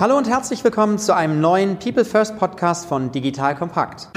Hallo und herzlich willkommen zu einem neuen People First Podcast von Digital Kompakt.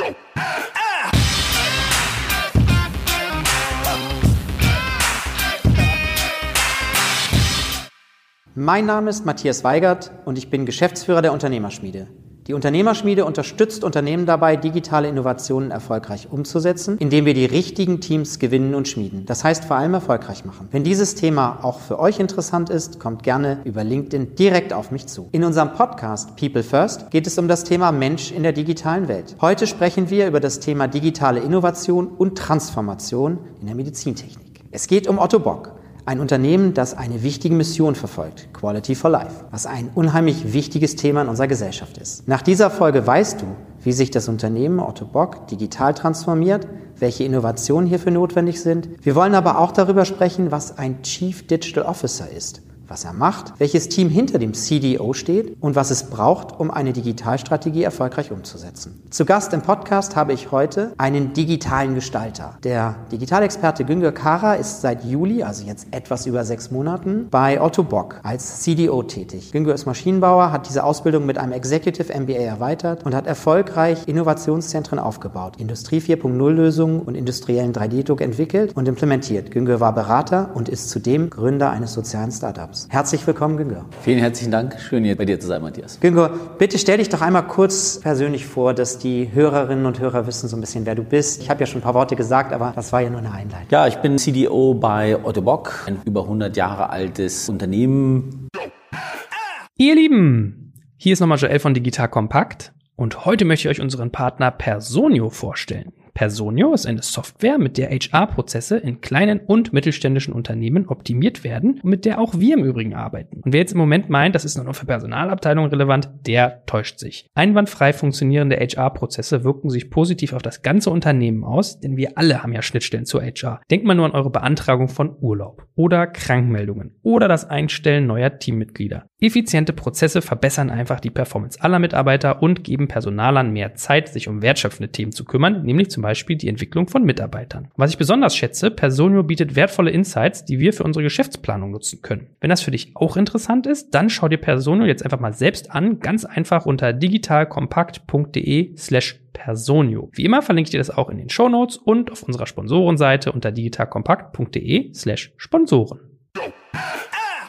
Mein Name ist Matthias Weigert und ich bin Geschäftsführer der Unternehmerschmiede. Die Unternehmerschmiede unterstützt Unternehmen dabei, digitale Innovationen erfolgreich umzusetzen, indem wir die richtigen Teams gewinnen und schmieden. Das heißt vor allem erfolgreich machen. Wenn dieses Thema auch für euch interessant ist, kommt gerne über LinkedIn direkt auf mich zu. In unserem Podcast People First geht es um das Thema Mensch in der digitalen Welt. Heute sprechen wir über das Thema digitale Innovation und Transformation in der Medizintechnik. Es geht um Otto Bock. Ein Unternehmen, das eine wichtige Mission verfolgt, Quality for Life, was ein unheimlich wichtiges Thema in unserer Gesellschaft ist. Nach dieser Folge weißt du, wie sich das Unternehmen Otto Bock digital transformiert, welche Innovationen hierfür notwendig sind. Wir wollen aber auch darüber sprechen, was ein Chief Digital Officer ist was er macht, welches Team hinter dem CDO steht und was es braucht, um eine Digitalstrategie erfolgreich umzusetzen. Zu Gast im Podcast habe ich heute einen digitalen Gestalter. Der Digitalexperte Güngör Kara ist seit Juli, also jetzt etwas über sechs Monaten, bei Otto Bock als CDO tätig. Güngör ist Maschinenbauer, hat diese Ausbildung mit einem Executive MBA erweitert und hat erfolgreich Innovationszentren aufgebaut, Industrie 4.0 Lösungen und industriellen 3D-Druck entwickelt und implementiert. Güngör war Berater und ist zudem Gründer eines sozialen Startups. Herzlich willkommen, Güngör. Vielen herzlichen Dank. Schön, hier bei dir zu sein, Matthias. Güngör, bitte stell dich doch einmal kurz persönlich vor, dass die Hörerinnen und Hörer wissen so ein bisschen, wer du bist. Ich habe ja schon ein paar Worte gesagt, aber das war ja nur eine Einleitung. Ja, ich bin CDO bei Otto Bock, ein über 100 Jahre altes Unternehmen. Ihr Lieben, hier ist nochmal Joel von Digital Kompakt und heute möchte ich euch unseren Partner Personio vorstellen. Personio ist eine Software, mit der HR-Prozesse in kleinen und mittelständischen Unternehmen optimiert werden und mit der auch wir im Übrigen arbeiten. Und wer jetzt im Moment meint, das ist nur noch für Personalabteilungen relevant, der täuscht sich. Einwandfrei funktionierende HR-Prozesse wirken sich positiv auf das ganze Unternehmen aus, denn wir alle haben ja Schnittstellen zur HR. Denkt mal nur an eure Beantragung von Urlaub oder Krankmeldungen oder das Einstellen neuer Teammitglieder. Effiziente Prozesse verbessern einfach die Performance aller Mitarbeiter und geben Personalern mehr Zeit, sich um wertschöpfende Themen zu kümmern, nämlich zum Beispiel die Entwicklung von Mitarbeitern. Was ich besonders schätze, Personio bietet wertvolle Insights, die wir für unsere Geschäftsplanung nutzen können. Wenn das für dich auch interessant ist, dann schau dir Personio jetzt einfach mal selbst an, ganz einfach unter digitalkompakt.de slash Personio. Wie immer verlinke ich dir das auch in den Show Notes und auf unserer Sponsorenseite unter digitalkompakt.de slash Sponsoren.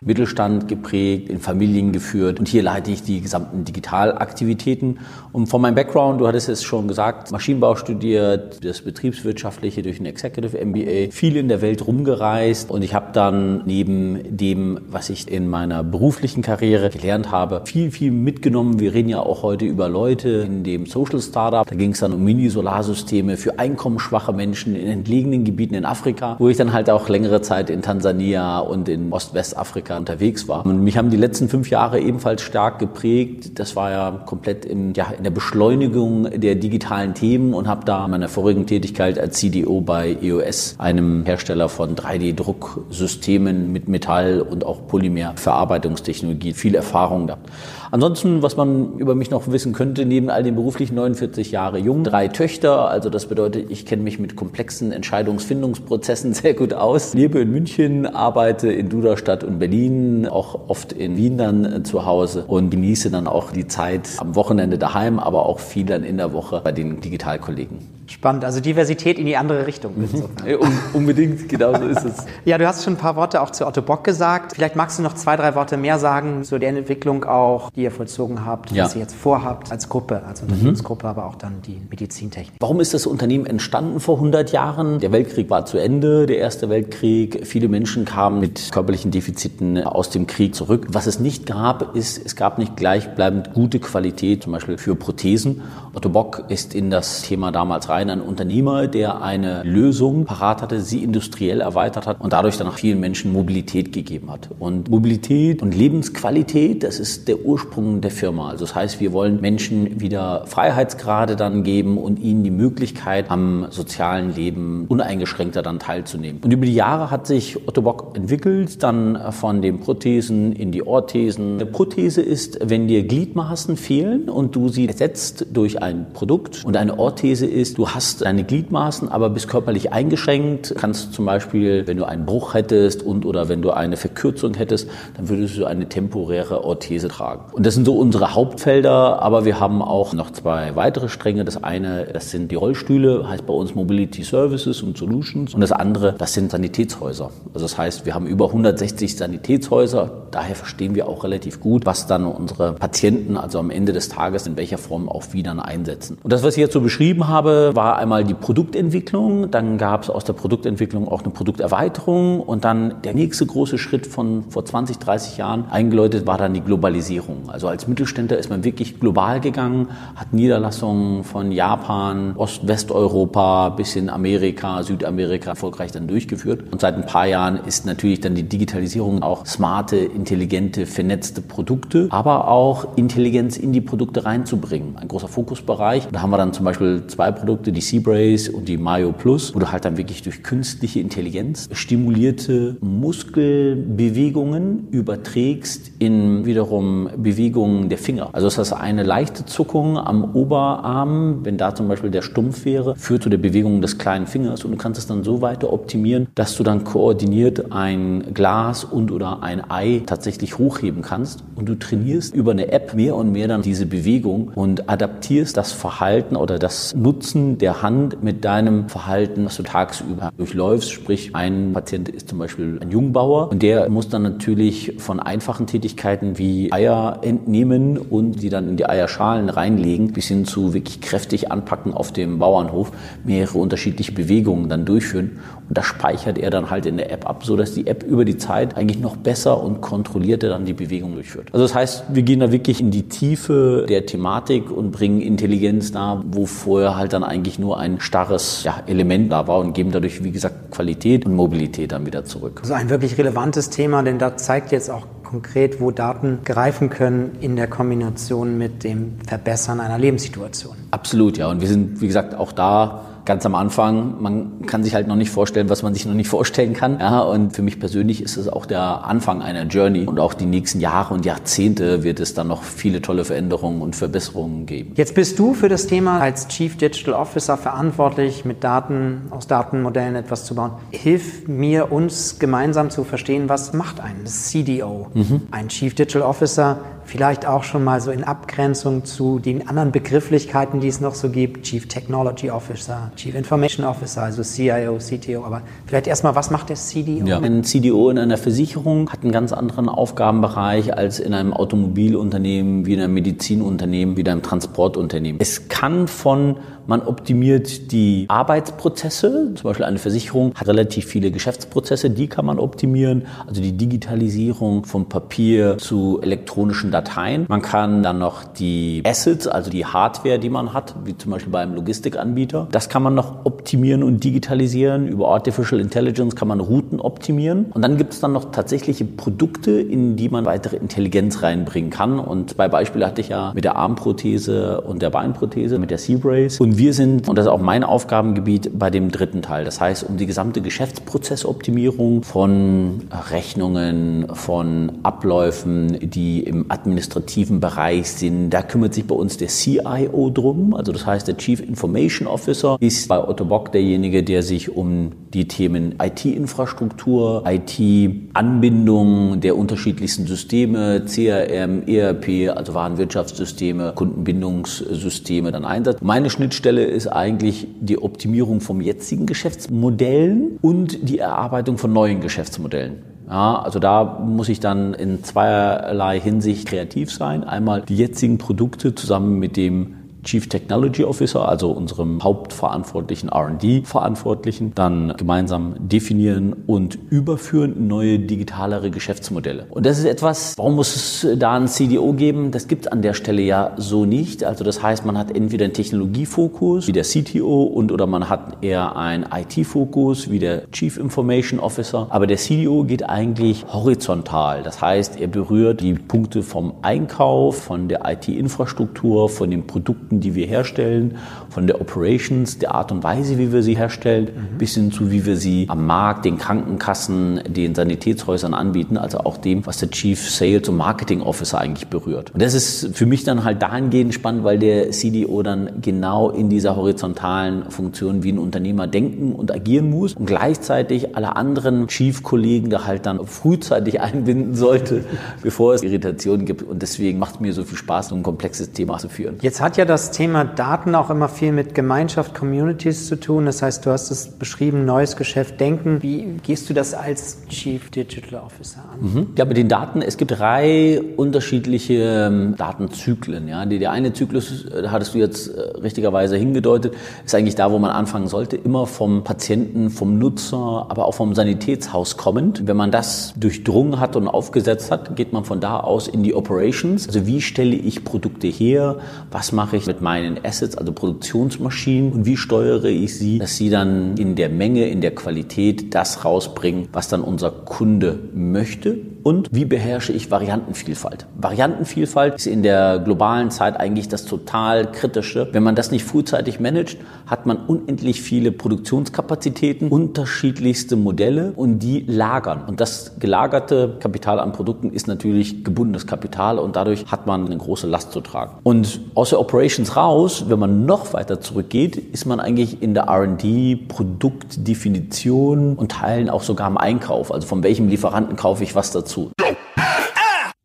Mittelstand geprägt, in Familien geführt. Und hier leite ich die gesamten Digitalaktivitäten. Und von meinem Background, du hattest es schon gesagt, Maschinenbau studiert, das Betriebswirtschaftliche durch ein Executive MBA, viel in der Welt rumgereist. Und ich habe dann neben dem, was ich in meiner beruflichen Karriere gelernt habe, viel, viel mitgenommen. Wir reden ja auch heute über Leute in dem Social Startup. Da ging es dann um Mini-Solarsysteme für einkommensschwache Menschen in entlegenen Gebieten in Afrika, wo ich dann halt auch längere Zeit in Tansania und in Ost-Westafrika Afrika unterwegs war. Und mich haben die letzten fünf Jahre ebenfalls stark geprägt. Das war ja komplett im, ja, in der Beschleunigung der digitalen Themen und habe da meiner vorigen Tätigkeit als CDO bei EOS, einem Hersteller von 3D-Drucksystemen mit Metall und auch Polymerverarbeitungstechnologie, viel Erfahrung gehabt. Ansonsten, was man über mich noch wissen könnte, neben all den beruflichen 49 Jahre jung, drei Töchter, also das bedeutet, ich kenne mich mit komplexen Entscheidungsfindungsprozessen sehr gut aus. Lebe in München, arbeite in Duderstadt und Berlin, auch oft in Wien dann äh, zu Hause und genieße dann auch die Zeit am Wochenende daheim, aber auch viel dann in der Woche bei den Digitalkollegen. Spannend, also Diversität in die andere Richtung. Mhm. Un unbedingt, genau so ist es. ja, du hast schon ein paar Worte auch zu Otto Bock gesagt. Vielleicht magst du noch zwei, drei Worte mehr sagen zu der Entwicklung auch, die ihr vollzogen habt, ja. was ihr jetzt vorhabt als Gruppe, als Unternehmensgruppe, mhm. aber auch dann die Medizintechnik. Warum ist das Unternehmen entstanden vor 100 Jahren? Der Weltkrieg war zu Ende, der Erste Weltkrieg. Viele Menschen kamen mit körperlichen Defiziten aus dem Krieg zurück. Was es nicht gab, ist, es gab nicht gleichbleibend gute Qualität, zum Beispiel für Prothesen. Otto Bock ist in das Thema damals rein ein Unternehmer, der eine Lösung parat hatte, sie industriell erweitert hat und dadurch dann auch vielen Menschen Mobilität gegeben hat. Und Mobilität und Lebensqualität, das ist der Ursprung der Firma. Also das heißt, wir wollen Menschen wieder Freiheitsgrade dann geben und ihnen die Möglichkeit am sozialen Leben uneingeschränkter dann teilzunehmen. Und über die Jahre hat sich Otto Bock entwickelt, dann von von den Prothesen in die Orthesen. Eine Prothese ist, wenn dir Gliedmaßen fehlen und du sie ersetzt durch ein Produkt. Und eine Orthese ist, du hast deine Gliedmaßen, aber bist körperlich eingeschränkt. Kannst zum Beispiel, wenn du einen Bruch hättest und oder wenn du eine Verkürzung hättest, dann würdest du eine temporäre Orthese tragen. Und das sind so unsere Hauptfelder, aber wir haben auch noch zwei weitere Stränge. Das eine, das sind die Rollstühle, heißt bei uns Mobility Services und Solutions. Und das andere, das sind Sanitätshäuser. Also das heißt, wir haben über 160 Sanitätshäuser. Daher verstehen wir auch relativ gut, was dann unsere Patienten, also am Ende des Tages, in welcher Form auch wieder einsetzen. Und das, was ich jetzt so beschrieben habe, war einmal die Produktentwicklung. Dann gab es aus der Produktentwicklung auch eine Produkterweiterung. Und dann der nächste große Schritt von vor 20, 30 Jahren eingeläutet war dann die Globalisierung. Also als Mittelständler ist man wirklich global gegangen, hat Niederlassungen von Japan, Ost-, Westeuropa bis in Amerika, Südamerika erfolgreich dann durchgeführt. Und seit ein paar Jahren ist natürlich dann die Digitalisierung auch smarte, intelligente, vernetzte Produkte, aber auch Intelligenz in die Produkte reinzubringen. Ein großer Fokusbereich. Da haben wir dann zum Beispiel zwei Produkte, die Seabrace und die Mayo Plus, wo du halt dann wirklich durch künstliche Intelligenz stimulierte Muskelbewegungen überträgst in wiederum Bewegungen der Finger. Also das heißt, eine leichte Zuckung am Oberarm, wenn da zum Beispiel der stumpf wäre, führt zu der Bewegung des kleinen Fingers und du kannst es dann so weiter optimieren, dass du dann koordiniert ein Glas und oder ein Ei tatsächlich hochheben kannst und du trainierst über eine App mehr und mehr dann diese Bewegung und adaptierst das Verhalten oder das Nutzen der Hand mit deinem Verhalten, was du tagsüber durchläufst. Sprich, ein Patient ist zum Beispiel ein Jungbauer und der muss dann natürlich von einfachen Tätigkeiten wie Eier entnehmen und die dann in die Eierschalen reinlegen, bis hin zu wirklich kräftig anpacken auf dem Bauernhof, mehrere unterschiedliche Bewegungen dann durchführen. Und das speichert er dann halt in der App ab, sodass die App über die Zeit eigentlich noch besser und kontrollierter dann die Bewegung durchführt. Also das heißt, wir gehen da wirklich in die Tiefe der Thematik und bringen Intelligenz da, wo vorher halt dann eigentlich nur ein starres ja, Element da war und geben dadurch, wie gesagt, Qualität und Mobilität dann wieder zurück. Also ein wirklich relevantes Thema, denn da zeigt jetzt auch konkret, wo Daten greifen können in der Kombination mit dem Verbessern einer Lebenssituation. Absolut, ja. Und wir sind, wie gesagt, auch da ganz am Anfang. Man kann sich halt noch nicht vorstellen, was man sich noch nicht vorstellen kann. Ja, und für mich persönlich ist es auch der Anfang einer Journey. Und auch die nächsten Jahre und Jahrzehnte wird es dann noch viele tolle Veränderungen und Verbesserungen geben. Jetzt bist du für das Thema als Chief Digital Officer verantwortlich, mit Daten, aus Datenmodellen etwas zu bauen. Hilf mir, uns gemeinsam zu verstehen, was macht ein CDO, mhm. ein Chief Digital Officer, vielleicht auch schon mal so in Abgrenzung zu den anderen Begrifflichkeiten, die es noch so gibt, Chief Technology Officer, Chief Information Officer, also CIO, CTO. Aber vielleicht erstmal, was macht der CDO? Ja. Ein CDO in einer Versicherung hat einen ganz anderen Aufgabenbereich als in einem Automobilunternehmen, wie in einem Medizinunternehmen, wie in einem Transportunternehmen. Es kann von man optimiert die Arbeitsprozesse. Zum Beispiel eine Versicherung hat relativ viele Geschäftsprozesse, die kann man optimieren. Also die Digitalisierung von Papier zu elektronischen Dateien. Man kann dann noch die Assets, also die Hardware, die man hat, wie zum Beispiel bei einem Logistikanbieter, das kann man noch optimieren und digitalisieren. Über Artificial Intelligence kann man Routen optimieren. Und dann gibt es dann noch tatsächliche Produkte, in die man weitere Intelligenz reinbringen kann. Und zwei Beispiele hatte ich ja mit der Armprothese und der Beinprothese, mit der Seabrace. Und und wir sind, und das ist auch mein Aufgabengebiet, bei dem dritten Teil. Das heißt, um die gesamte Geschäftsprozessoptimierung von Rechnungen, von Abläufen, die im administrativen Bereich sind, da kümmert sich bei uns der CIO drum. Also das heißt, der Chief Information Officer ist bei Otto Bock derjenige, der sich um die Themen IT-Infrastruktur, IT-Anbindung der unterschiedlichsten Systeme, CRM, ERP, also Warenwirtschaftssysteme, Kundenbindungssysteme dann einsetzt. Meine Schnittstelle ist eigentlich die Optimierung vom jetzigen Geschäftsmodellen und die Erarbeitung von neuen Geschäftsmodellen. Ja, also da muss ich dann in zweierlei Hinsicht kreativ sein. Einmal die jetzigen Produkte zusammen mit dem Chief Technology Officer, also unserem hauptverantwortlichen R&D-Verantwortlichen, dann gemeinsam definieren und überführen neue digitalere Geschäftsmodelle. Und das ist etwas, warum muss es da ein CDO geben? Das gibt es an der Stelle ja so nicht. Also das heißt, man hat entweder einen Technologiefokus wie der CTO und oder man hat eher einen IT-Fokus wie der Chief Information Officer. Aber der CDO geht eigentlich horizontal. Das heißt, er berührt die Punkte vom Einkauf, von der IT-Infrastruktur, von den Produkten Produkten, die wir herstellen, von der Operations, der Art und Weise, wie wir sie herstellen, mhm. bis hin zu, wie wir sie am Markt, den Krankenkassen, den Sanitätshäusern anbieten, also auch dem, was der Chief Sales und Marketing Officer eigentlich berührt. Und das ist für mich dann halt dahingehend spannend, weil der CDO dann genau in dieser horizontalen Funktion wie ein Unternehmer denken und agieren muss und gleichzeitig alle anderen Chief-Kollegen da halt dann frühzeitig einbinden sollte, bevor es Irritationen gibt. Und deswegen macht es mir so viel Spaß, so ein komplexes Thema zu führen. Jetzt hat ja das Thema Daten auch immer viel mit Gemeinschaft, Communities zu tun. Das heißt, du hast es beschrieben, neues Geschäft denken. Wie gehst du das als Chief Digital Officer an? Mhm. Ja, mit den Daten, es gibt drei unterschiedliche ähm, Datenzyklen. Ja. Der eine Zyklus, da äh, hattest du jetzt äh, richtigerweise hingedeutet, ist eigentlich da, wo man anfangen sollte, immer vom Patienten, vom Nutzer, aber auch vom Sanitätshaus kommend. Wenn man das durchdrungen hat und aufgesetzt hat, geht man von da aus in die Operations. Also wie stelle ich Produkte her? Was mache ich mit meinen Assets, also Produktionsmaschinen? Und wie steuere ich sie, dass sie dann in der Menge, in der Qualität das rausbringen, was dann unser Kunde möchte? Und wie beherrsche ich Variantenvielfalt? Variantenvielfalt ist in der globalen Zeit eigentlich das total kritische. Wenn man das nicht frühzeitig managt, hat man unendlich viele Produktionskapazitäten, unterschiedlichste Modelle und die lagern. Und das gelagerte Kapital an Produkten ist natürlich gebundenes Kapital und dadurch hat man eine große Last zu tragen. Und aus der Operations raus, wenn man noch weiter zurückgeht, ist man eigentlich in der R&D, Produktdefinition und Teilen auch sogar im Einkauf. Also von welchem Lieferanten kaufe ich was dazu.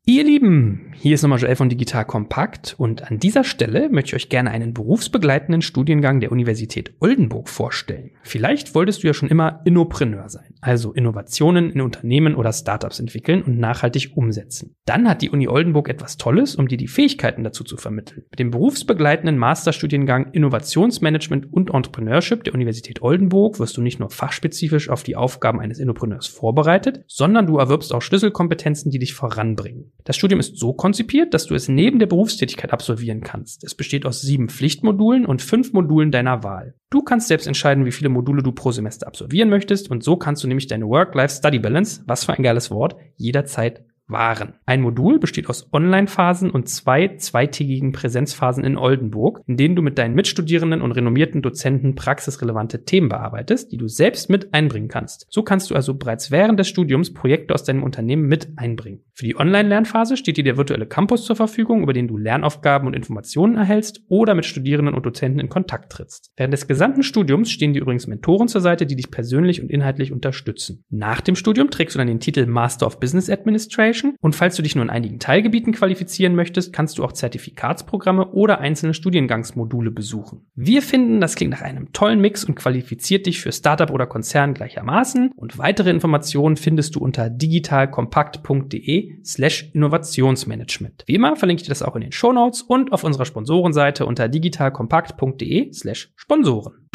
Ihr Lieben, hier ist nochmal Joel von Digital Kompakt und an dieser Stelle möchte ich euch gerne einen berufsbegleitenden Studiengang der Universität Oldenburg vorstellen. Vielleicht wolltest du ja schon immer Innopreneur sein, also Innovationen in Unternehmen oder Startups entwickeln und nachhaltig umsetzen. Dann hat die Uni Oldenburg etwas Tolles, um dir die Fähigkeiten dazu zu vermitteln. Mit dem berufsbegleitenden Masterstudiengang Innovationsmanagement und Entrepreneurship der Universität Oldenburg wirst du nicht nur fachspezifisch auf die Aufgaben eines Innopreneurs vorbereitet, sondern du erwirbst auch Schlüsselkompetenzen, die dich voranbringen. Das Studium ist so konzipiert, dass du es neben der Berufstätigkeit absolvieren kannst. Es besteht aus sieben Pflichtmodulen und fünf Modulen deiner Wahl. Du kannst selbst entscheiden, wie viele Module du pro Semester absolvieren möchtest. Und so kannst du nämlich deine Work-Life-Study-Balance, was für ein geiles Wort, jederzeit waren. Ein Modul besteht aus Online-Phasen und zwei zweitägigen Präsenzphasen in Oldenburg, in denen du mit deinen Mitstudierenden und renommierten Dozenten praxisrelevante Themen bearbeitest, die du selbst mit einbringen kannst. So kannst du also bereits während des Studiums Projekte aus deinem Unternehmen mit einbringen. Für die Online-Lernphase steht dir der virtuelle Campus zur Verfügung, über den du Lernaufgaben und Informationen erhältst oder mit Studierenden und Dozenten in Kontakt trittst. Während des gesamten Studiums stehen dir übrigens Mentoren zur Seite, die dich persönlich und inhaltlich unterstützen. Nach dem Studium trägst du dann den Titel Master of Business Administration Education. Und falls du dich nur in einigen Teilgebieten qualifizieren möchtest, kannst du auch Zertifikatsprogramme oder einzelne Studiengangsmodule besuchen. Wir finden, das klingt nach einem tollen Mix und qualifiziert dich für Startup oder Konzern gleichermaßen. Und weitere Informationen findest du unter digitalkompakt.de slash Innovationsmanagement. Wie immer verlinke ich dir das auch in den Shownotes und auf unserer Sponsorenseite unter digitalkompakt.de slash Sponsoren.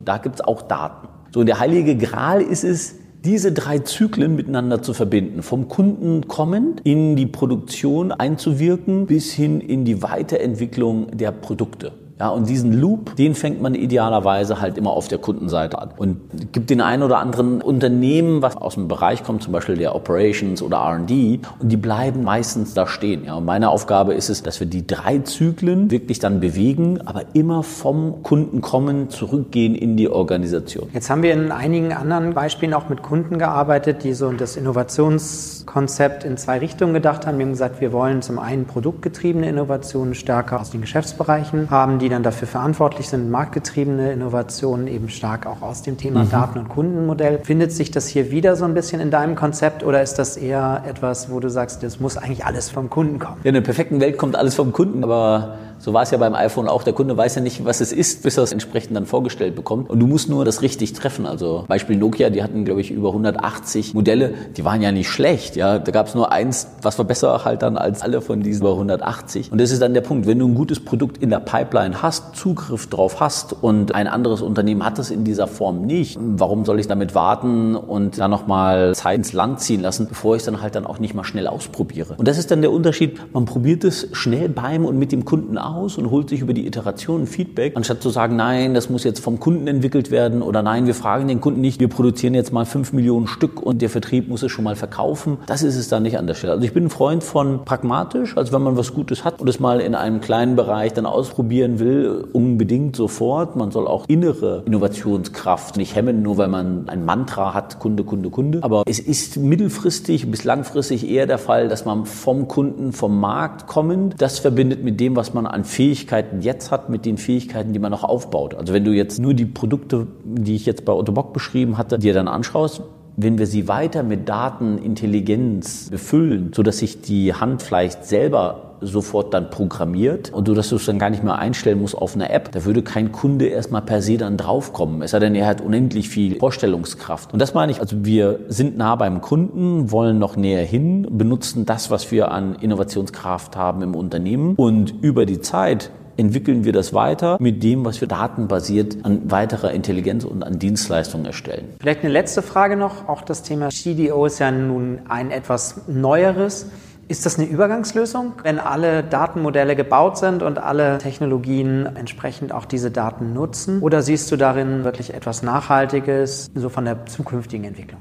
Da gibt's auch Daten. So, der heilige Gral ist es, diese drei Zyklen miteinander zu verbinden. Vom Kunden kommend in die Produktion einzuwirken bis hin in die Weiterentwicklung der Produkte. Ja, und diesen Loop, den fängt man idealerweise halt immer auf der Kundenseite an. Und gibt den einen oder anderen Unternehmen, was aus dem Bereich kommt, zum Beispiel der Operations oder R&D, und die bleiben meistens da stehen. Ja, und meine Aufgabe ist es, dass wir die drei Zyklen wirklich dann bewegen, aber immer vom Kunden kommen, zurückgehen in die Organisation. Jetzt haben wir in einigen anderen Beispielen auch mit Kunden gearbeitet, die so das Innovationskonzept in zwei Richtungen gedacht haben. Wir haben gesagt, wir wollen zum einen produktgetriebene Innovationen stärker aus den Geschäftsbereichen haben, die die dann dafür verantwortlich sind, marktgetriebene Innovationen eben stark auch aus dem Thema mhm. Daten- und Kundenmodell. Findet sich das hier wieder so ein bisschen in deinem Konzept oder ist das eher etwas, wo du sagst, das muss eigentlich alles vom Kunden kommen? Ja, in der perfekten Welt kommt alles vom Kunden, aber so war es ja beim iPhone auch. Der Kunde weiß ja nicht, was es ist, bis er es entsprechend dann vorgestellt bekommt. Und du musst nur das richtig treffen. Also Beispiel Nokia, die hatten, glaube ich, über 180 Modelle. Die waren ja nicht schlecht. Ja, da gab es nur eins, was war besser halt dann als alle von diesen über 180. Und das ist dann der Punkt. Wenn du ein gutes Produkt in der Pipeline hast, Zugriff drauf hast und ein anderes Unternehmen hat es in dieser Form nicht, warum soll ich damit warten und dann nochmal Zeit ins Land ziehen lassen, bevor ich es dann halt dann auch nicht mal schnell ausprobiere? Und das ist dann der Unterschied. Man probiert es schnell beim und mit dem Kunden aus und holt sich über die Iteration Feedback, anstatt zu sagen, nein, das muss jetzt vom Kunden entwickelt werden oder nein, wir fragen den Kunden nicht, wir produzieren jetzt mal fünf Millionen Stück und der Vertrieb muss es schon mal verkaufen. Das ist es dann nicht an der Stelle. Also ich bin ein Freund von pragmatisch, also wenn man was Gutes hat und es mal in einem kleinen Bereich dann ausprobieren will, unbedingt sofort. Man soll auch innere Innovationskraft nicht hemmen, nur weil man ein Mantra hat, Kunde, Kunde, Kunde. Aber es ist mittelfristig bis langfristig eher der Fall, dass man vom Kunden, vom Markt kommend, das verbindet mit dem, was man an Fähigkeiten jetzt hat, mit den Fähigkeiten, die man noch aufbaut. Also wenn du jetzt nur die Produkte, die ich jetzt bei Otto Bock beschrieben hatte, dir dann anschaust, wenn wir sie weiter mit Datenintelligenz befüllen, so dass sich die Hand vielleicht selber sofort dann programmiert und du das dann gar nicht mehr einstellen musst auf eine App, da würde kein Kunde erstmal per se dann draufkommen. Es sei denn, er hat unendlich viel Vorstellungskraft. Und das meine ich, also wir sind nah beim Kunden, wollen noch näher hin, benutzen das, was wir an Innovationskraft haben im Unternehmen und über die Zeit entwickeln wir das weiter mit dem, was wir datenbasiert an weiterer Intelligenz und an Dienstleistungen erstellen. Vielleicht eine letzte Frage noch. Auch das Thema CDO ist ja nun ein etwas neueres. Ist das eine Übergangslösung, wenn alle Datenmodelle gebaut sind und alle Technologien entsprechend auch diese Daten nutzen? Oder siehst du darin wirklich etwas Nachhaltiges, so von der zukünftigen Entwicklung?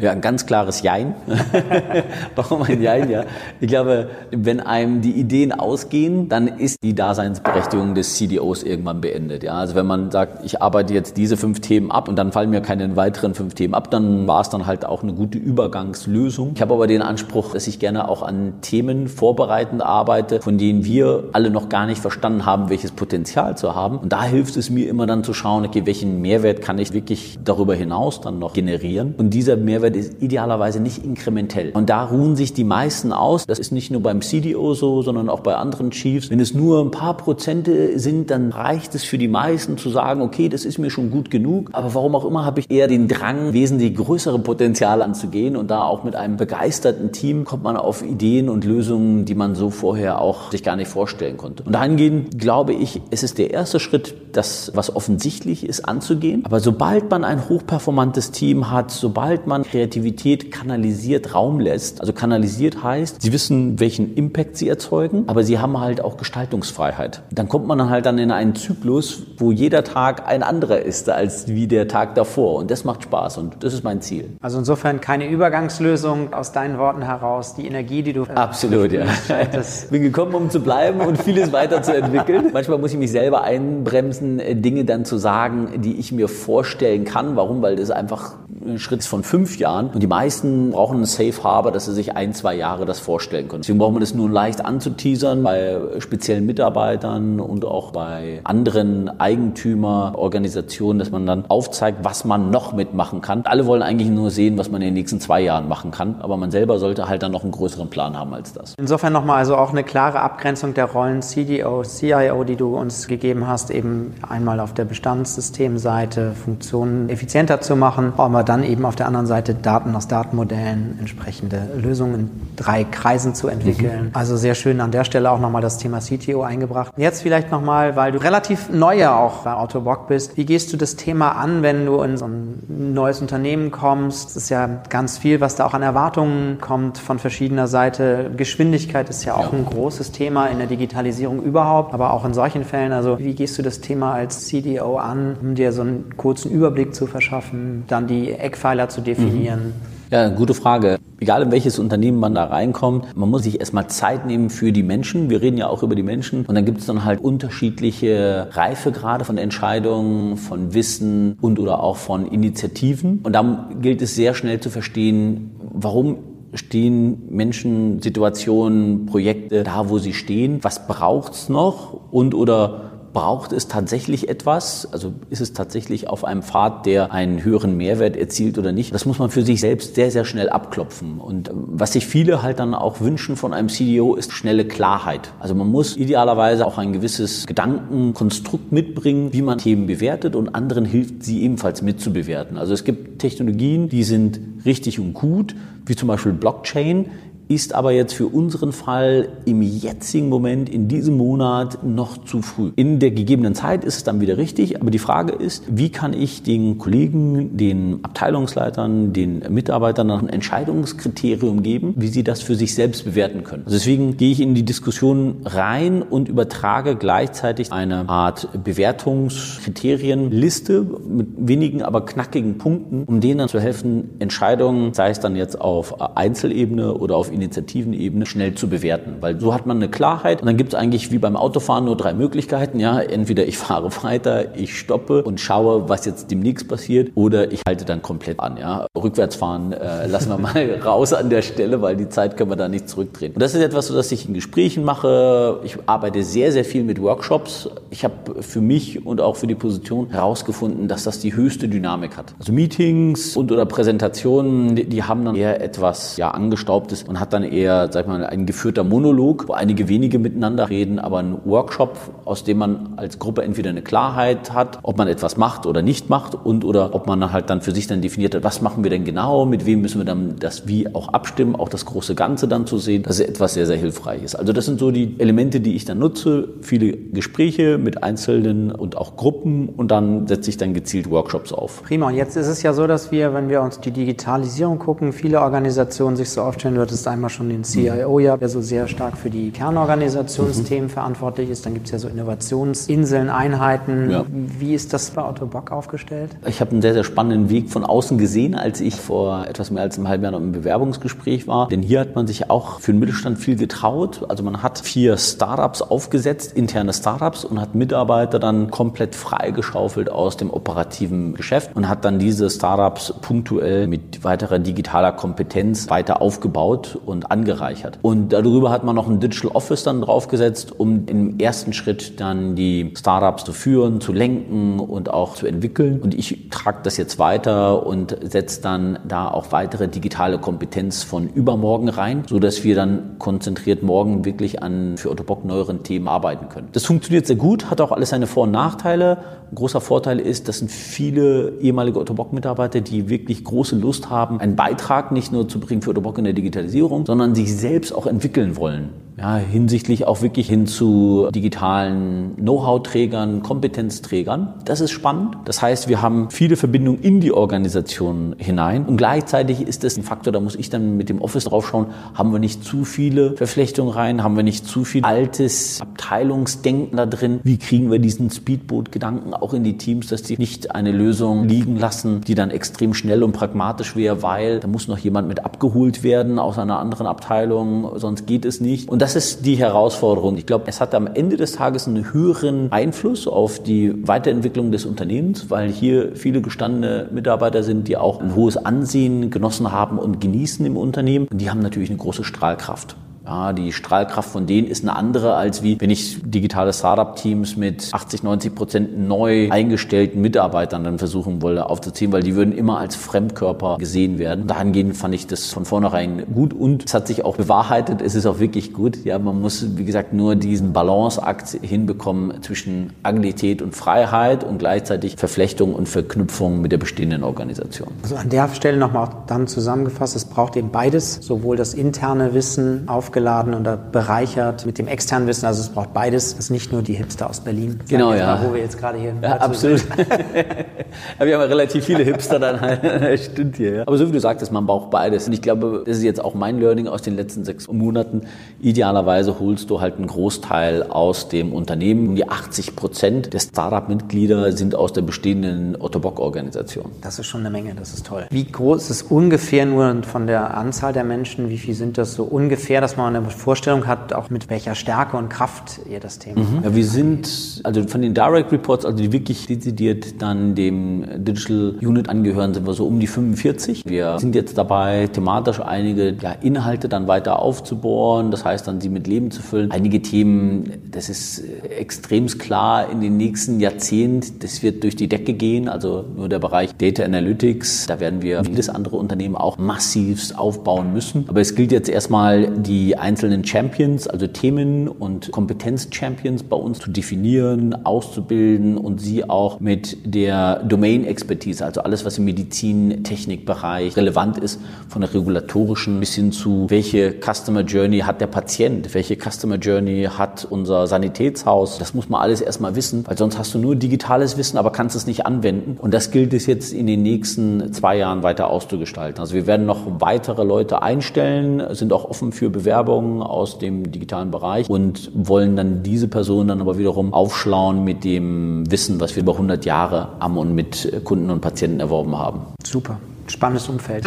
Ja, ein ganz klares Jein. Warum ein Jein? Ja, ich glaube, wenn einem die Ideen ausgehen, dann ist die Daseinsberechtigung des CDOs irgendwann beendet. Ja, also wenn man sagt, ich arbeite jetzt diese fünf Themen ab und dann fallen mir keine weiteren fünf Themen ab, dann war es dann halt auch eine gute Übergangslösung. Ich habe aber den Anspruch, dass ich gerne auch an Themen vorbereitend arbeite, von denen wir alle noch gar nicht verstanden haben, welches Potenzial zu haben. Und da hilft es mir immer dann zu schauen, okay, welchen Mehrwert kann ich wirklich darüber hinaus dann noch generieren? Und dieser Mehrwert Ist idealerweise nicht inkrementell. Und da ruhen sich die meisten aus. Das ist nicht nur beim CDO so, sondern auch bei anderen Chiefs. Wenn es nur ein paar Prozente sind, dann reicht es für die meisten zu sagen, okay, das ist mir schon gut genug. Aber warum auch immer habe ich eher den Drang, wesentlich größere Potenziale anzugehen. Und da auch mit einem begeisterten Team kommt man auf Ideen und Lösungen, die man so vorher auch sich gar nicht vorstellen konnte. Und dahingehend glaube ich, es ist der erste Schritt, das, was offensichtlich ist, anzugehen. Aber sobald man ein hochperformantes Team hat, sobald man Kreativität kanalisiert Raum lässt. Also kanalisiert heißt, sie wissen, welchen Impact sie erzeugen, aber sie haben halt auch Gestaltungsfreiheit. Dann kommt man halt dann in einen Zyklus, wo jeder Tag ein anderer ist als wie der Tag davor. Und das macht Spaß und das ist mein Ziel. Also insofern keine Übergangslösung aus deinen Worten heraus. Die Energie, die du absolut ja. Bin gekommen, um zu bleiben und vieles weiterzuentwickeln. Manchmal muss ich mich selber einbremsen, äh, Dinge dann zu sagen, die ich mir vorstellen kann. Warum? Weil das einfach ein Schritt von fünf Jahren Jahren. Und die meisten brauchen einen Safe Harbor, dass sie sich ein, zwei Jahre das vorstellen können. Deswegen braucht man das nur leicht anzuteasern bei speziellen Mitarbeitern und auch bei anderen Eigentümerorganisationen, dass man dann aufzeigt, was man noch mitmachen kann. Alle wollen eigentlich nur sehen, was man in den nächsten zwei Jahren machen kann. Aber man selber sollte halt dann noch einen größeren Plan haben als das. Insofern nochmal also auch eine klare Abgrenzung der Rollen CDO, CIO, die du uns gegeben hast, eben einmal auf der Bestandssystemseite Funktionen effizienter zu machen, aber dann eben auf der anderen Seite Daten aus Datenmodellen, entsprechende Lösungen in drei Kreisen zu entwickeln. Mhm. Also sehr schön an der Stelle auch nochmal das Thema CTO eingebracht. Jetzt vielleicht nochmal, weil du relativ neu ja auch bei Autobock bist. Wie gehst du das Thema an, wenn du in so ein neues Unternehmen kommst? Es ist ja ganz viel, was da auch an Erwartungen kommt von verschiedener Seite. Geschwindigkeit ist ja auch ja. ein großes Thema in der Digitalisierung überhaupt, aber auch in solchen Fällen. Also wie gehst du das Thema als CDO an, um dir so einen kurzen Überblick zu verschaffen, dann die Eckpfeiler zu definieren? Mhm definieren? Ja, gute Frage. Egal in welches Unternehmen man da reinkommt, man muss sich erstmal Zeit nehmen für die Menschen. Wir reden ja auch über die Menschen. Und dann gibt es dann halt unterschiedliche Reifegrade von Entscheidungen, von Wissen und oder auch von Initiativen. Und da gilt es sehr schnell zu verstehen, warum stehen Menschen, Situationen, Projekte da, wo sie stehen? Was braucht's noch? Und oder braucht es tatsächlich etwas? Also ist es tatsächlich auf einem Pfad, der einen höheren Mehrwert erzielt oder nicht? Das muss man für sich selbst sehr, sehr schnell abklopfen. Und was sich viele halt dann auch wünschen von einem CDO ist schnelle Klarheit. Also man muss idealerweise auch ein gewisses Gedankenkonstrukt mitbringen, wie man Themen bewertet und anderen hilft, sie ebenfalls mitzubewerten. Also es gibt Technologien, die sind richtig und gut, wie zum Beispiel Blockchain ist aber jetzt für unseren Fall im jetzigen Moment, in diesem Monat noch zu früh. In der gegebenen Zeit ist es dann wieder richtig, aber die Frage ist, wie kann ich den Kollegen, den Abteilungsleitern, den Mitarbeitern ein Entscheidungskriterium geben, wie sie das für sich selbst bewerten können. Also deswegen gehe ich in die Diskussion rein und übertrage gleichzeitig eine Art Bewertungskriterienliste mit wenigen, aber knackigen Punkten, um denen dann zu helfen, Entscheidungen, sei es dann jetzt auf Einzelebene oder auf Initiativenebene, schnell zu bewerten. Weil so hat man eine Klarheit und dann gibt es eigentlich wie beim Autofahren nur drei Möglichkeiten. Ja, entweder ich fahre weiter, ich stoppe und schaue, was jetzt demnächst passiert oder ich halte dann komplett an. Ja, rückwärts fahren äh, lassen wir mal raus an der Stelle, weil die Zeit können wir da nicht zurückdrehen. Und das ist etwas, so dass ich in Gesprächen mache. Ich arbeite sehr, sehr viel mit Workshops. Ich habe für mich und auch für die Position herausgefunden, dass das die höchste Dynamik hat. Also Meetings und oder Präsentationen, die, die haben dann eher etwas ja angestaubtes und hat dann eher, sag ich mal, ein geführter Monolog, wo einige wenige miteinander reden, aber ein Workshop, aus dem man als Gruppe entweder eine Klarheit hat, ob man etwas macht oder nicht macht und oder ob man halt dann für sich dann definiert hat, was machen wir denn genau, mit wem müssen wir dann das Wie auch abstimmen, auch das große Ganze dann zu sehen. Das ist etwas sehr, sehr Hilfreiches. Also das sind so die Elemente, die ich dann nutze. Viele Gespräche mit Einzelnen und auch Gruppen und dann setze ich dann gezielt Workshops auf. Prima. Und jetzt ist es ja so, dass wir, wenn wir uns die Digitalisierung gucken, viele Organisationen sich so aufstellen, du hattest einmal schon den CIO ja, der so sehr stark für die Kernorganisationsthemen mhm. verantwortlich ist. Dann gibt es ja so Innovationsinseln, Einheiten. Ja. Wie ist das bei Otto Bock aufgestellt? Ich habe einen sehr, sehr spannenden Weg von außen gesehen, als ich vor etwas mehr als einem halben Jahr noch im Bewerbungsgespräch war. Denn hier hat man sich auch für den Mittelstand viel getraut. Also man hat vier Startups aufgesetzt, interne Startups und hat Mitarbeiter dann komplett freigeschaufelt aus dem operativen Geschäft und hat dann diese Startups punktuell mit weiterer digitaler Kompetenz weiter aufgebaut und angereichert. Und darüber hat man noch ein Digital Office dann draufgesetzt, um im ersten Schritt dann die Startups zu führen, zu lenken und auch zu entwickeln. Und ich trage das jetzt weiter und setze dann da auch weitere digitale Kompetenz von übermorgen rein, so dass wir dann konzentriert morgen wirklich an für Otto Bock neueren Themen arbeiten können. Das funktioniert sehr gut, hat auch alles seine Vor- und Nachteile. Ein großer Vorteil ist, das sind viele ehemalige Otto Bock Mitarbeiter, die wirklich große Lust haben, einen Beitrag nicht nur zu bringen für Otto Bock in der Digitalisierung, sondern sich selbst auch entwickeln wollen ja, hinsichtlich auch wirklich hin zu digitalen Know-how-Trägern, Kompetenzträgern. Das ist spannend. Das heißt, wir haben viele Verbindungen in die Organisation hinein und gleichzeitig ist das ein Faktor, da muss ich dann mit dem Office draufschauen, haben wir nicht zu viele Verflechtungen rein, haben wir nicht zu viel altes Abteilungsdenken da drin, wie kriegen wir diesen Speedboot-Gedanken auch in die Teams, dass die nicht eine Lösung liegen lassen, die dann extrem schnell und pragmatisch wäre, weil da muss noch jemand mit abgeholt werden aus einer anderen Abteilung, sonst geht es nicht. Und das ist die Herausforderung. Ich glaube, es hat am Ende des Tages einen höheren Einfluss auf die Weiterentwicklung des Unternehmens, weil hier viele gestandene Mitarbeiter sind, die auch ein hohes Ansehen genossen haben und genießen im Unternehmen. Und die haben natürlich eine große Strahlkraft. Ja, die Strahlkraft von denen ist eine andere, als wie wenn ich digitale Startup-Teams mit 80, 90 Prozent neu eingestellten Mitarbeitern dann versuchen wollte aufzuziehen, weil die würden immer als Fremdkörper gesehen werden. Dahingehend fand ich das von vornherein gut und es hat sich auch bewahrheitet. Es ist auch wirklich gut. Ja, man muss, wie gesagt, nur diesen Balanceakt hinbekommen zwischen Agilität und Freiheit und gleichzeitig Verflechtung und Verknüpfung mit der bestehenden Organisation. Also an der Stelle nochmal dann zusammengefasst, es braucht eben beides, sowohl das interne Wissen aufgeladen aufgeladen oder bereichert mit dem externen Wissen. Also es braucht beides. Es ist nicht nur die Hipster aus Berlin. Genau, ja. Mal, wo wir jetzt gerade hier. Ja, absolut. wir haben ja relativ viele Hipster dann halt. Stimmt hier. Ja. Aber so wie du sagtest, man braucht beides. Und ich glaube, das ist jetzt auch mein Learning aus den letzten sechs Monaten. Idealerweise holst du halt einen Großteil aus dem Unternehmen. Um die 80 Prozent der Startup-Mitglieder sind aus der bestehenden Otto Bock-Organisation. Das ist schon eine Menge. Das ist toll. Wie groß ist ungefähr nur von der Anzahl der Menschen? Wie viel sind das so ungefähr, dass man man eine Vorstellung hat, auch mit welcher Stärke und Kraft ihr das Thema mhm. Ja, wir sind, also von den Direct Reports, also die wirklich dezidiert dann dem Digital Unit angehören, sind wir so um die 45. Wir sind jetzt dabei, thematisch einige ja, Inhalte dann weiter aufzubohren, das heißt dann sie mit Leben zu füllen. Einige Themen, das ist extrem klar in den nächsten Jahrzehnten, das wird durch die Decke gehen, also nur der Bereich Data Analytics, da werden wir vieles andere Unternehmen auch massivst aufbauen müssen. Aber es gilt jetzt erstmal die einzelnen Champions, also Themen und Kompetenz-Champions bei uns zu definieren, auszubilden und sie auch mit der Domain-Expertise, also alles, was im Medizin-Technikbereich relevant ist, von der regulatorischen bis hin zu, welche Customer Journey hat der Patient, welche Customer Journey hat unser Sanitätshaus. Das muss man alles erstmal wissen, weil sonst hast du nur digitales Wissen, aber kannst es nicht anwenden. Und das gilt es jetzt in den nächsten zwei Jahren weiter auszugestalten. Also wir werden noch weitere Leute einstellen, sind auch offen für Bewerbungen aus dem digitalen Bereich und wollen dann diese Personen dann aber wiederum aufschlauen mit dem Wissen, was wir über 100 Jahre am und mit Kunden und Patienten erworben haben. Super. Spannendes Umfeld.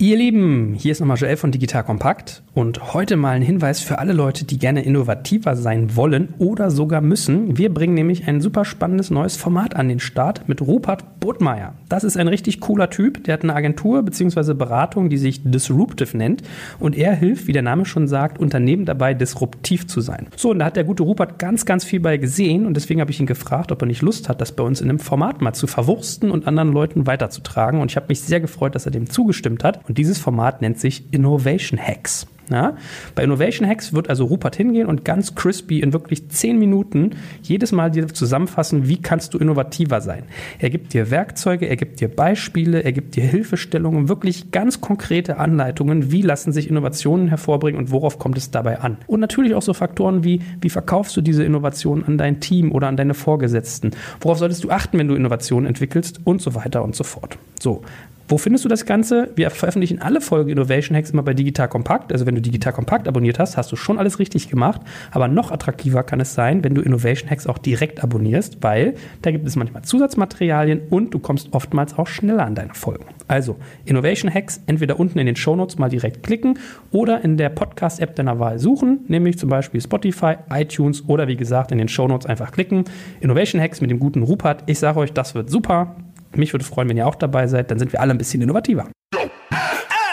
Ihr Lieben, hier ist nochmal Joel von Digital Kompakt und heute mal ein Hinweis für alle Leute, die gerne innovativer sein wollen oder sogar müssen. Wir bringen nämlich ein super spannendes neues Format an den Start mit Rupert Bodmeier. Das ist ein richtig cooler Typ, der hat eine Agentur bzw. Beratung, die sich Disruptive nennt und er hilft, wie der Name schon sagt, Unternehmen dabei disruptiv zu sein. So, und da hat der gute Rupert ganz, ganz viel bei gesehen und deswegen habe ich ihn gefragt, ob er nicht Lust hat, das bei uns in einem Format mal zu verwursten und anderen Leuten weiterzutragen und ich habe mich sehr gefreut, dass er dem zugestimmt hat und dieses Format nennt sich Innovation Hacks. Ja? Bei Innovation Hacks wird also Rupert hingehen und ganz crispy in wirklich zehn Minuten jedes Mal dir zusammenfassen, wie kannst du innovativer sein. Er gibt dir Werkzeuge, er gibt dir Beispiele, er gibt dir Hilfestellungen, wirklich ganz konkrete Anleitungen, wie lassen sich Innovationen hervorbringen und worauf kommt es dabei an. Und natürlich auch so Faktoren wie, wie verkaufst du diese Innovationen an dein Team oder an deine Vorgesetzten? Worauf solltest du achten, wenn du Innovationen entwickelst und so weiter und so fort. So, wo findest du das Ganze? Wir veröffentlichen alle Folgen Innovation Hacks immer bei Digital Kompakt. Also wenn du Digital Kompakt abonniert hast, hast du schon alles richtig gemacht. Aber noch attraktiver kann es sein, wenn du Innovation Hacks auch direkt abonnierst, weil da gibt es manchmal Zusatzmaterialien und du kommst oftmals auch schneller an deine Folgen. Also Innovation Hacks entweder unten in den Show Notes mal direkt klicken oder in der Podcast-App deiner Wahl suchen, nämlich zum Beispiel Spotify, iTunes oder wie gesagt in den Show Notes einfach klicken. Innovation Hacks mit dem guten Rupert. Ich sage euch, das wird super. Mich würde freuen, wenn ihr auch dabei seid. Dann sind wir alle ein bisschen innovativer.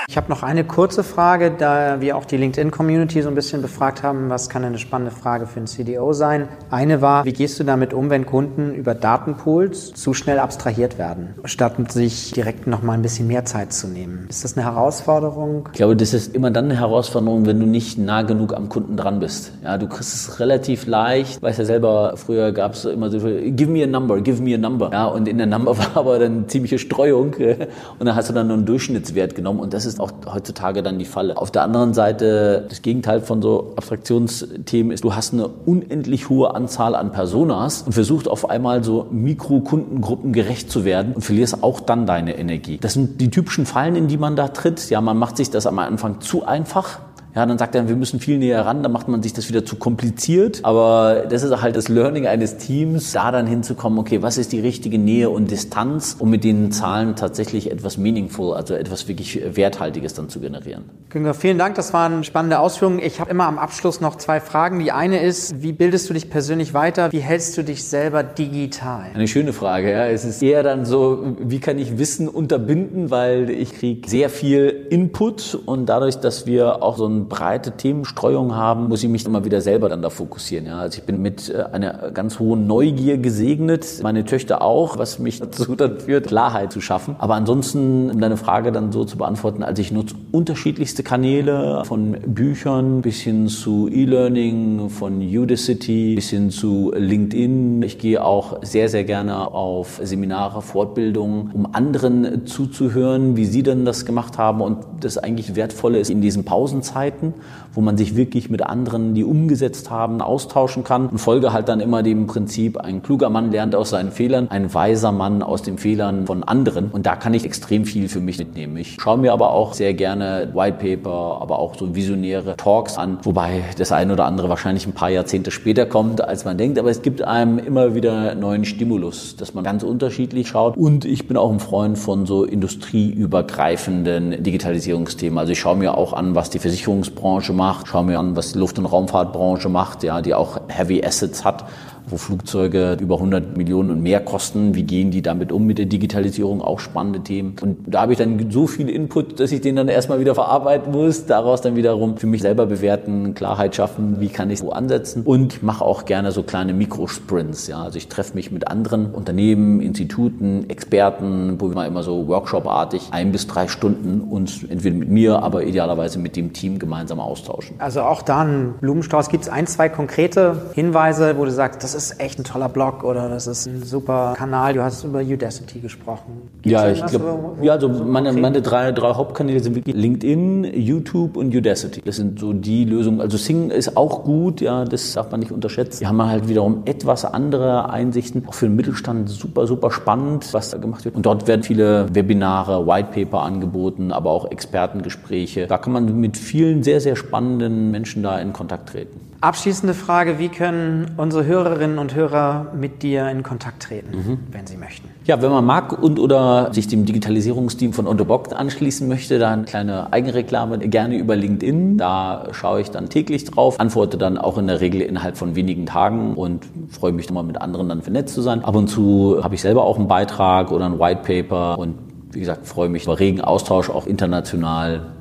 Ich habe noch eine kurze Frage, da wir auch die LinkedIn-Community so ein bisschen befragt haben, was kann eine spannende Frage für einen CDO sein. Eine war, wie gehst du damit um, wenn Kunden über Datenpools zu schnell abstrahiert werden, statt sich direkt noch mal ein bisschen mehr Zeit zu nehmen? Ist das eine Herausforderung? Ich glaube, das ist immer dann eine Herausforderung, wenn du nicht nah genug am Kunden dran bist. Ja, du kriegst es relativ leicht. Weißt ja selber, früher gab es immer so, give me a number, give me a number. Ja, und in der Number war aber dann ziemliche Streuung und dann hast du dann nur einen Durchschnittswert genommen und das ist auch heutzutage dann die Falle. Auf der anderen Seite, das Gegenteil von so Abstraktionsthemen ist, du hast eine unendlich hohe Anzahl an Personas und versuchst auf einmal so Mikrokundengruppen gerecht zu werden und verlierst auch dann deine Energie. Das sind die typischen Fallen, in die man da tritt. Ja, man macht sich das am Anfang zu einfach ja, dann sagt er, wir müssen viel näher ran, dann macht man sich das wieder zu kompliziert. Aber das ist halt das Learning eines Teams, da dann hinzukommen, okay, was ist die richtige Nähe und Distanz, um mit den Zahlen tatsächlich etwas meaningful, also etwas wirklich Werthaltiges dann zu generieren. Günther, vielen Dank, das waren spannende Ausführungen. Ich habe immer am Abschluss noch zwei Fragen. Die eine ist, wie bildest du dich persönlich weiter? Wie hältst du dich selber digital? Eine schöne Frage, ja. Es ist eher dann so, wie kann ich Wissen unterbinden, weil ich kriege sehr viel Input und dadurch, dass wir auch so ein breite Themenstreuung haben, muss ich mich immer wieder selber dann da fokussieren. Ja. Also ich bin mit äh, einer ganz hohen Neugier gesegnet, meine Töchter auch, was mich dazu dann führt, Klarheit zu schaffen. Aber ansonsten, um deine Frage dann so zu beantworten, also ich nutze unterschiedlichste Kanäle, von Büchern bis hin zu E-Learning, von Udacity bis hin zu LinkedIn. Ich gehe auch sehr, sehr gerne auf Seminare, Fortbildungen, um anderen zuzuhören, wie sie denn das gemacht haben. Und das eigentlich Wertvolle ist in diesen Pausenzeiten, Projekten, wo man sich wirklich mit anderen, die umgesetzt haben, austauschen kann und folge halt dann immer dem Prinzip, ein kluger Mann lernt aus seinen Fehlern, ein weiser Mann aus den Fehlern von anderen und da kann ich extrem viel für mich mitnehmen. Ich schaue mir aber auch sehr gerne White Paper, aber auch so visionäre Talks an, wobei das eine oder andere wahrscheinlich ein paar Jahrzehnte später kommt, als man denkt, aber es gibt einem immer wieder neuen Stimulus, dass man ganz unterschiedlich schaut und ich bin auch ein Freund von so industrieübergreifenden Digitalisierungsthemen. Also ich schaue mir auch an, was die Versicherungs Versicherungsbranche macht, schaue mir an, was die Luft- und Raumfahrtbranche macht, ja, die auch Heavy Assets hat wo Flugzeuge über 100 Millionen und mehr kosten. Wie gehen die damit um mit der Digitalisierung? Auch spannende Themen. Und da habe ich dann so viel Input, dass ich den dann erstmal wieder verarbeiten muss, daraus dann wiederum für mich selber bewerten, Klarheit schaffen, wie kann ich wo ansetzen und mache auch gerne so kleine Mikrosprints. Ja, also ich treffe mich mit anderen Unternehmen, Instituten, Experten, wo wir immer so Workshop-artig ein bis drei Stunden uns entweder mit mir, aber idealerweise mit dem Team gemeinsam austauschen. Also auch da ein Blumenstrauß. Gibt es ein, zwei konkrete Hinweise, wo du sagst, das ist echt ein toller Blog oder das ist ein super Kanal? Du hast über Udacity gesprochen. Gibt's ja, ich glaube, ja, also meine, meine drei, drei Hauptkanäle sind wirklich LinkedIn, YouTube und Udacity. Das sind so die Lösungen. Also Sing ist auch gut, ja, das darf man nicht unterschätzen. Wir haben halt wiederum etwas andere Einsichten. Auch für den Mittelstand super, super spannend, was da gemacht wird. Und dort werden viele Webinare, Whitepaper angeboten, aber auch Expertengespräche. Da kann man mit vielen sehr, sehr spannenden Menschen da in Kontakt treten. Abschließende Frage, wie können unsere Hörerinnen und Hörer mit dir in Kontakt treten, mhm. wenn sie möchten? Ja, wenn man mag und oder sich dem Digitalisierungsteam von Unterbock anschließen möchte, dann kleine Eigenreklame gerne über LinkedIn. Da schaue ich dann täglich drauf, antworte dann auch in der Regel innerhalb von wenigen Tagen und freue mich nochmal mit anderen dann vernetzt zu sein. Ab und zu habe ich selber auch einen Beitrag oder ein White Paper und wie gesagt, freue mich über regen Austausch auch international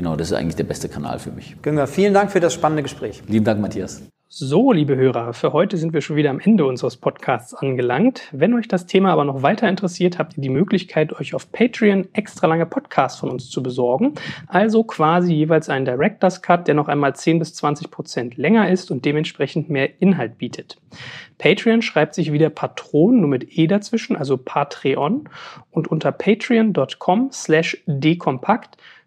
genau, das ist eigentlich der beste Kanal für mich. Günger, vielen Dank für das spannende Gespräch. Lieben Dank, Matthias. So, liebe Hörer, für heute sind wir schon wieder am Ende unseres Podcasts angelangt. Wenn euch das Thema aber noch weiter interessiert, habt ihr die Möglichkeit, euch auf Patreon extra lange Podcasts von uns zu besorgen. Also quasi jeweils einen Director's Cut, der noch einmal 10 bis 20 Prozent länger ist und dementsprechend mehr Inhalt bietet. Patreon schreibt sich wieder Patron, nur mit E dazwischen, also Patreon. Und unter patreon.com slash dekompakt